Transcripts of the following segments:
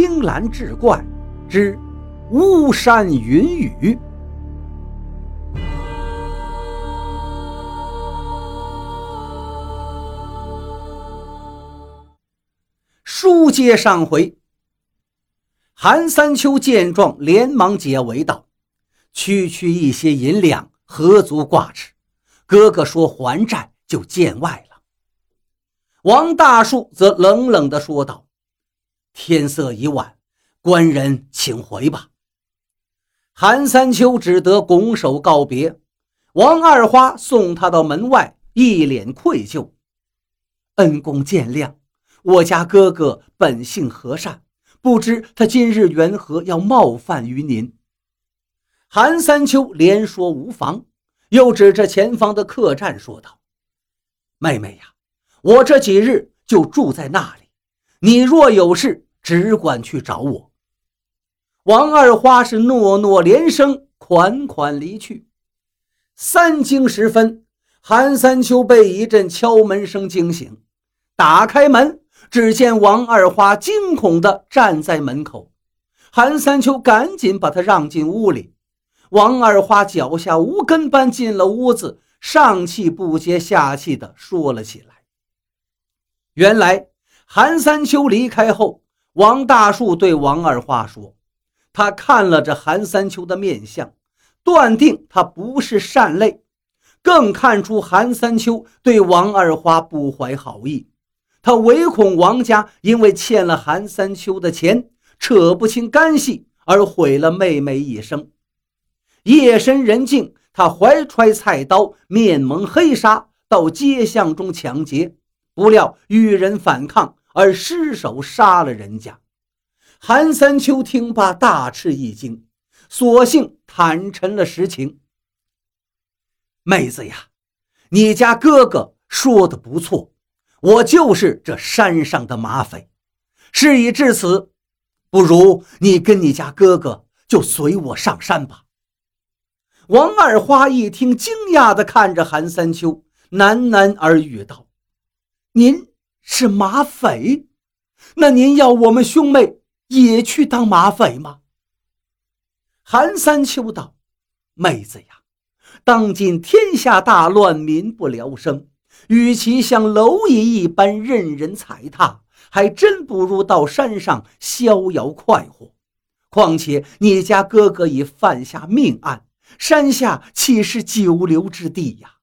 青蓝志怪之巫山云雨。书接上回，韩三秋见状，连忙解围道：“区区一些银两，何足挂齿？哥哥说还债，就见外了。”王大树则冷冷地说道。天色已晚，官人请回吧。韩三秋只得拱手告别。王二花送他到门外，一脸愧疚：“恩公见谅，我家哥哥本性和善，不知他今日缘何要冒犯于您。”韩三秋连说无妨，又指着前方的客栈说道：“妹妹呀，我这几日就住在那里，你若有事。”只管去找我。王二花是诺诺连声，款款离去。三更时分，韩三秋被一阵敲门声惊醒，打开门，只见王二花惊恐地站在门口。韩三秋赶紧把他让进屋里。王二花脚下无根般进了屋子，上气不接下气地说了起来。原来韩三秋离开后。王大树对王二花说：“他看了这韩三秋的面相，断定他不是善类，更看出韩三秋对王二花不怀好意。他唯恐王家因为欠了韩三秋的钱，扯不清干系，而毁了妹妹一生。夜深人静，他怀揣菜刀，面蒙黑纱，到街巷中抢劫，不料遇人反抗。”而失手杀了人家，韩三秋听罢大吃一惊，索性坦陈了实情。妹子呀，你家哥哥说的不错，我就是这山上的马匪。事已至此，不如你跟你家哥哥就随我上山吧。王二花一听，惊讶地看着韩三秋，喃喃耳语道：“您。”是马匪，那您要我们兄妹也去当马匪吗？韩三秋道：“妹子呀，当今天下大乱，民不聊生，与其像蝼蚁一般任人踩踏，还真不如到山上逍遥快活。况且你家哥哥已犯下命案，山下岂是久留之地呀？”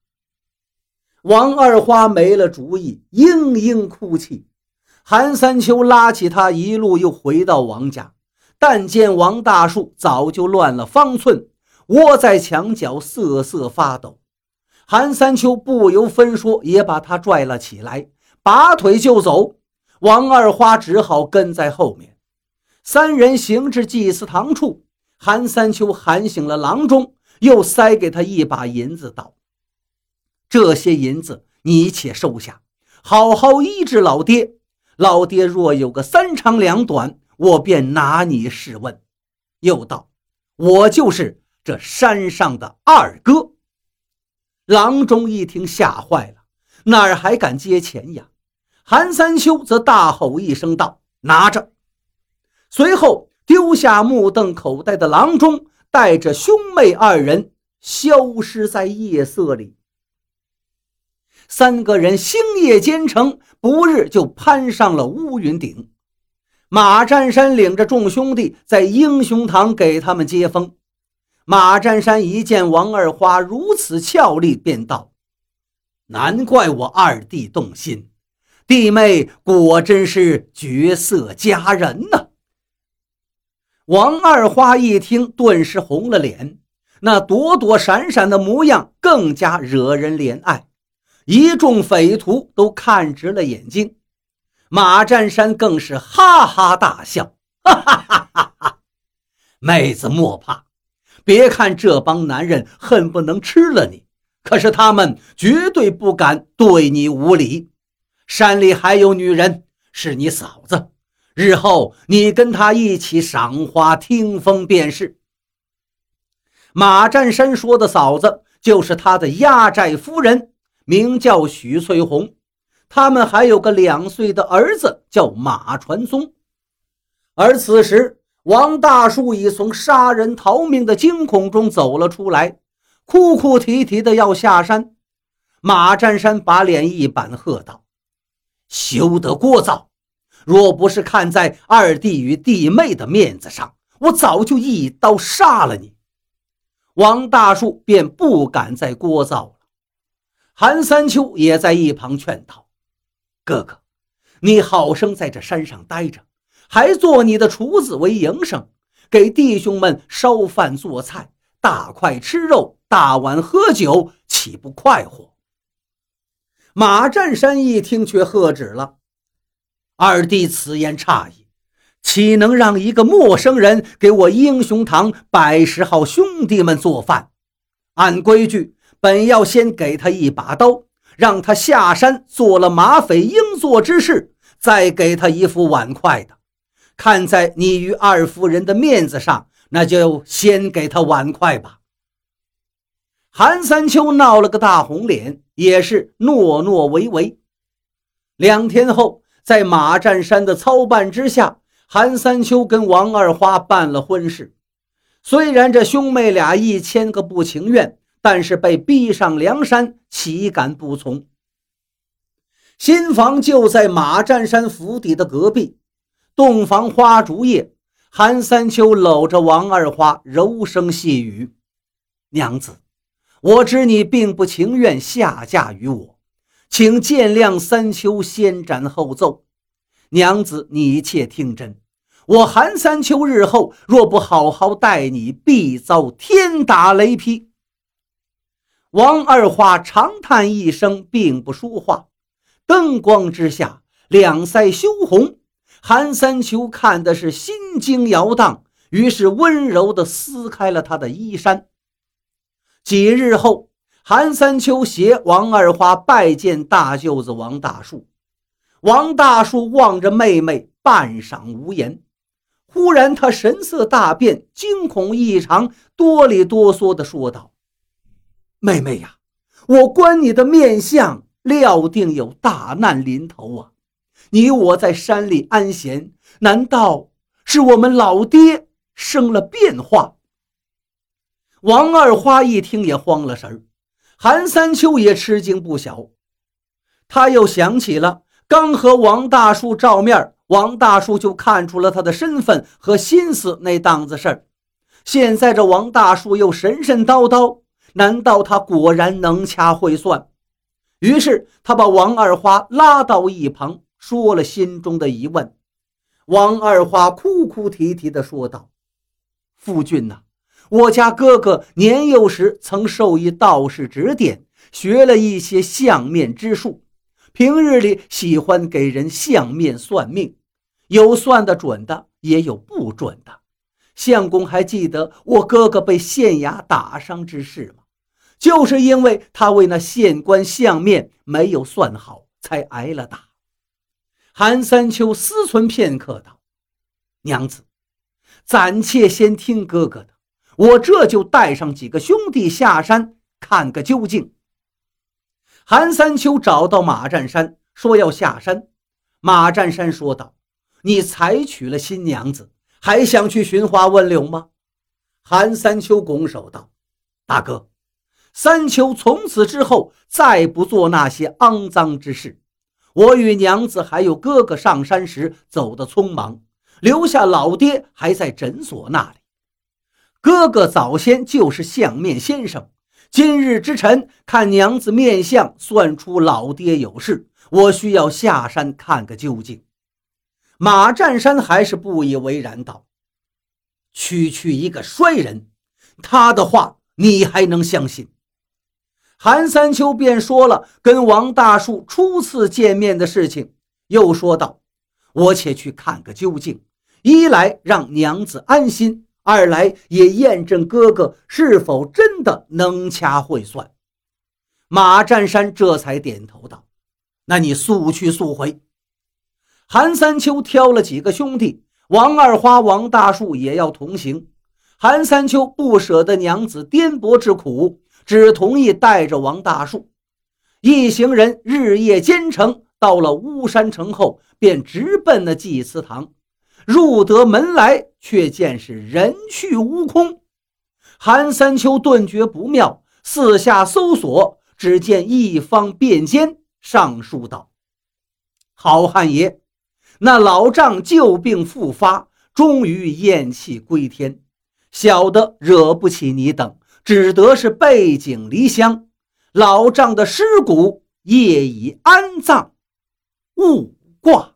王二花没了主意，嘤嘤哭泣。韩三秋拉起他，一路又回到王家，但见王大树早就乱了方寸，窝在墙角瑟瑟发抖。韩三秋不由分说，也把他拽了起来，拔腿就走。王二花只好跟在后面。三人行至祭祀堂处，韩三秋喊醒了郎中，又塞给他一把银子，道。这些银子你且收下，好好医治老爹。老爹若有个三长两短，我便拿你试问。又道：“我就是这山上的二哥。”郎中一听吓坏了，哪儿还敢接钱呀？韩三秋则大吼一声道：“拿着！”随后丢下目瞪口呆的郎中，带着兄妹二人消失在夜色里。三个人星夜兼程，不日就攀上了乌云顶。马占山领着众兄弟在英雄堂给他们接风。马占山一见王二花如此俏丽，便道：“难怪我二弟动心，弟妹果真是绝色佳人呐。”王二花一听，顿时红了脸，那躲躲闪闪的模样更加惹人怜爱。一众匪徒都看直了眼睛，马占山更是哈哈大笑：“哈哈哈哈哈！妹子莫怕，别看这帮男人恨不能吃了你，可是他们绝对不敢对你无礼。山里还有女人，是你嫂子，日后你跟她一起赏花听风便是。”马占山说的嫂子，就是他的压寨夫人。名叫许翠红，他们还有个两岁的儿子，叫马传宗。而此时，王大树已从杀人逃命的惊恐中走了出来，哭哭啼啼的要下山。马占山把脸一板，喝道：“休得聒噪！若不是看在二弟与弟妹的面子上，我早就一刀杀了你。”王大树便不敢再聒噪了。韩三秋也在一旁劝道：“哥哥，你好生在这山上待着。”还做你的厨子为营生，给弟兄们烧饭做菜，大块吃肉，大碗喝酒，岂不快活？马占山一听，却喝止了。二弟此言差矣，岂能让一个陌生人给我英雄堂百十号兄弟们做饭？按规矩，本要先给他一把刀，让他下山做了马匪应做之事，再给他一副碗筷的。看在你与二夫人的面子上，那就先给他碗筷吧。韩三秋闹了个大红脸，也是诺诺为为。两天后，在马占山的操办之下，韩三秋跟王二花办了婚事。虽然这兄妹俩一千个不情愿，但是被逼上梁山，岂敢不从？新房就在马占山府邸的隔壁。洞房花烛夜，韩三秋搂着王二花，柔声细语：“娘子，我知你并不情愿下嫁于我，请见谅。三秋先斩后奏，娘子你且听真，我韩三秋日后若不好好待你，必遭天打雷劈。”王二花长叹一声，并不说话。灯光之下，两腮羞红。韩三秋看的是心惊摇荡，于是温柔地撕开了他的衣衫。几日后，韩三秋携王二花拜见大舅子王大树。王大树望着妹妹，半晌无言。忽然，他神色大变，惊恐异常，哆里哆嗦地说道：“妹妹呀，我观你的面相，料定有大难临头啊！”你我在山里安闲，难道是我们老爹生了变化？王二花一听也慌了神儿，韩三秋也吃惊不小。他又想起了刚和王大叔照面，王大叔就看出了他的身份和心思那档子事儿。现在这王大叔又神神叨叨，难道他果然能掐会算？于是他把王二花拉到一旁。说了心中的疑问，王二花哭哭啼啼地说道：“夫君呐，我家哥哥年幼时曾受一道士指点，学了一些相面之术，平日里喜欢给人相面算命，有算得准的，也有不准的。相公还记得我哥哥被县衙打伤之事吗？就是因为他为那县官相面没有算好，才挨了打。”韩三秋思忖片刻，道：“娘子，暂且先听哥哥的，我这就带上几个兄弟下山看个究竟。”韩三秋找到马占山，说要下山。马占山说道：“你采娶了新娘子，还想去寻花问柳吗？”韩三秋拱手道：“大哥，三秋从此之后再不做那些肮脏之事。”我与娘子还有哥哥上山时走得匆忙，留下老爹还在诊所那里。哥哥早先就是相面先生，今日之晨看娘子面相，算出老爹有事，我需要下山看个究竟。马占山还是不以为然道：“区区一个衰人，他的话你还能相信？”韩三秋便说了跟王大树初次见面的事情，又说道：“我且去看个究竟，一来让娘子安心，二来也验证哥哥是否真的能掐会算。”马占山这才点头道：“那你速去速回。”韩三秋挑了几个兄弟，王二花、王大树也要同行。韩三秋不舍得娘子颠簸之苦。只同意带着王大树一行人日夜兼程，到了巫山城后，便直奔那祭祠堂。入得门来，却见是人去屋空。韩三秋顿觉不妙，四下搜索，只见一方便笺上书道：“好汉爷，那老丈旧病复发，终于咽气归天。小的惹不起你等，只得是背井离乡。老丈的尸骨业已安葬，勿挂。”